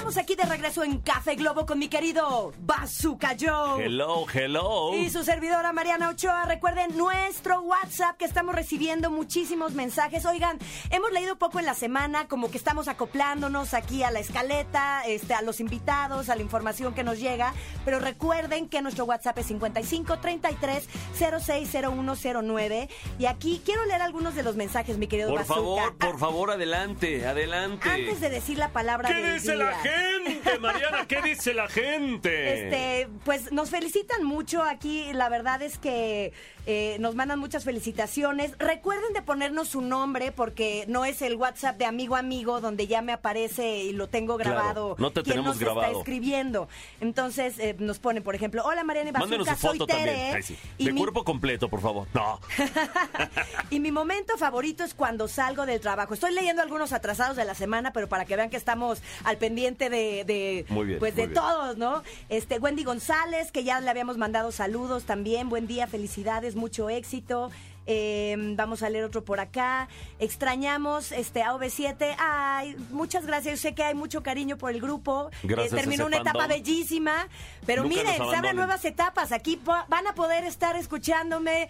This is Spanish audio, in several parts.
Estamos aquí de regreso en Café Globo con mi querido Bazooka Joe. Hello, hello. Y su servidora Mariana Ochoa. Recuerden nuestro WhatsApp que estamos recibiendo muchísimos mensajes. Oigan, hemos leído poco en la semana, como que estamos acoplándonos aquí a la escaleta, este, a los invitados, a la información que nos llega. Pero recuerden que nuestro WhatsApp es 55 33 060109. Y aquí quiero leer algunos de los mensajes, mi querido Por Bazooka. favor, por favor, adelante, adelante. Antes de decir la palabra ¿Qué del dice la día. Gente, Mariana? ¿Qué dice la gente? Este, pues nos felicitan mucho aquí. La verdad es que eh, nos mandan muchas felicitaciones. Recuerden de ponernos su nombre porque no es el WhatsApp de amigo amigo donde ya me aparece y lo tengo Claro, grabado. no te quién tenemos nos grabado. está escribiendo. Entonces eh, nos ponen, por ejemplo, hola Mariana y Mándenos su soy foto Tere. también. Ay, sí. y De mi- cuerpo completo, por favor. No. y mi momento favorito es cuando salgo del trabajo. Estoy leyendo algunos atrasados de la semana, pero para que vean que estamos al pendiente de, de, Muy bien, pues muy de bien. todos, ¿no? Este Wendy González, que ya le habíamos mandado saludos también. Buen día, felicidades, mucho éxito. Eh, vamos a leer otro por acá. Extrañamos este AV7. Ay, muchas gracias. Yo sé que hay mucho cariño por el grupo. Gracias Eh, a terminó una etapa fandom. bellísima. Pero Nunca miren, se abren nuevas etapas. Aquí van a poder estar escuchándome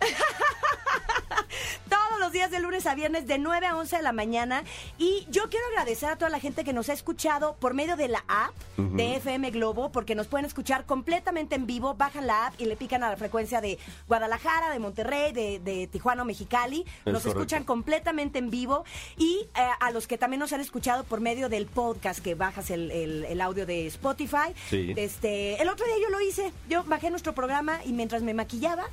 todos los días de lunes a viernes de 9 a 11 de la mañana. Y yo quiero agradecer a toda la gente que nos ha escuchado por medio de la app de FM Globo, porque nos pueden escuchar completamente en vivo. Bajan la app y le pican a la frecuencia de Guadalajara, de Monterrey, de, de Tijuana o Mexicali. Es nos correcto. escuchan completamente en vivo. Y eh, a los que también nos han escuchado por medio del podcast, que bajas el, el- el audio de Spotify. Sí. Este, el otro día yo lo hice. Yo bajé nuestro programa y mientras me maquillaba,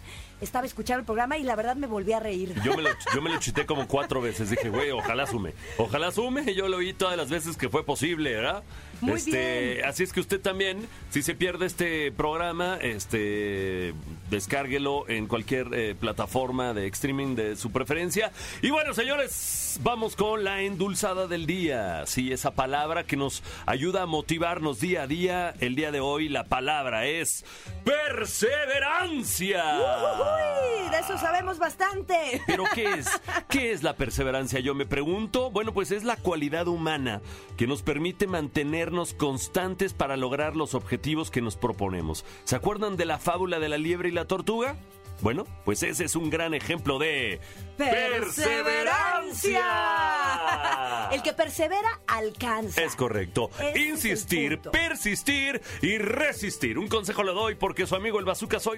estaba escuchando el programa y la verdad me volví a reír. Yo me, lo, yo me lo chité como cuatro veces. Dije, güey, ojalá sume. Ojalá sume. Yo lo oí todas las veces que fue posible, ¿verdad? Muy este, bien. Así es que usted también, si se pierde este programa, este, descárguelo en cualquier eh, plataforma de streaming de su preferencia. Y bueno, señores, vamos con la endulzada del día. Sí, esa palabra que nos ayuda a motivarnos día a día. El día de hoy la palabra es perseverancia. Uy, de eso sabemos bastante. ¿Pero qué es? ¿Qué es la perseverancia? Yo me pregunto. Bueno, pues es la cualidad humana que nos permite mantenernos constantes para lograr los objetivos que nos proponemos. ¿Se acuerdan de la fábula de la liebre y la tortuga? Bueno, pues ese es un gran ejemplo de perseverancia. El que persevera alcanza. Es correcto. Ese Insistir, persistir y resistir. Un consejo le doy porque su amigo el bazooka soy.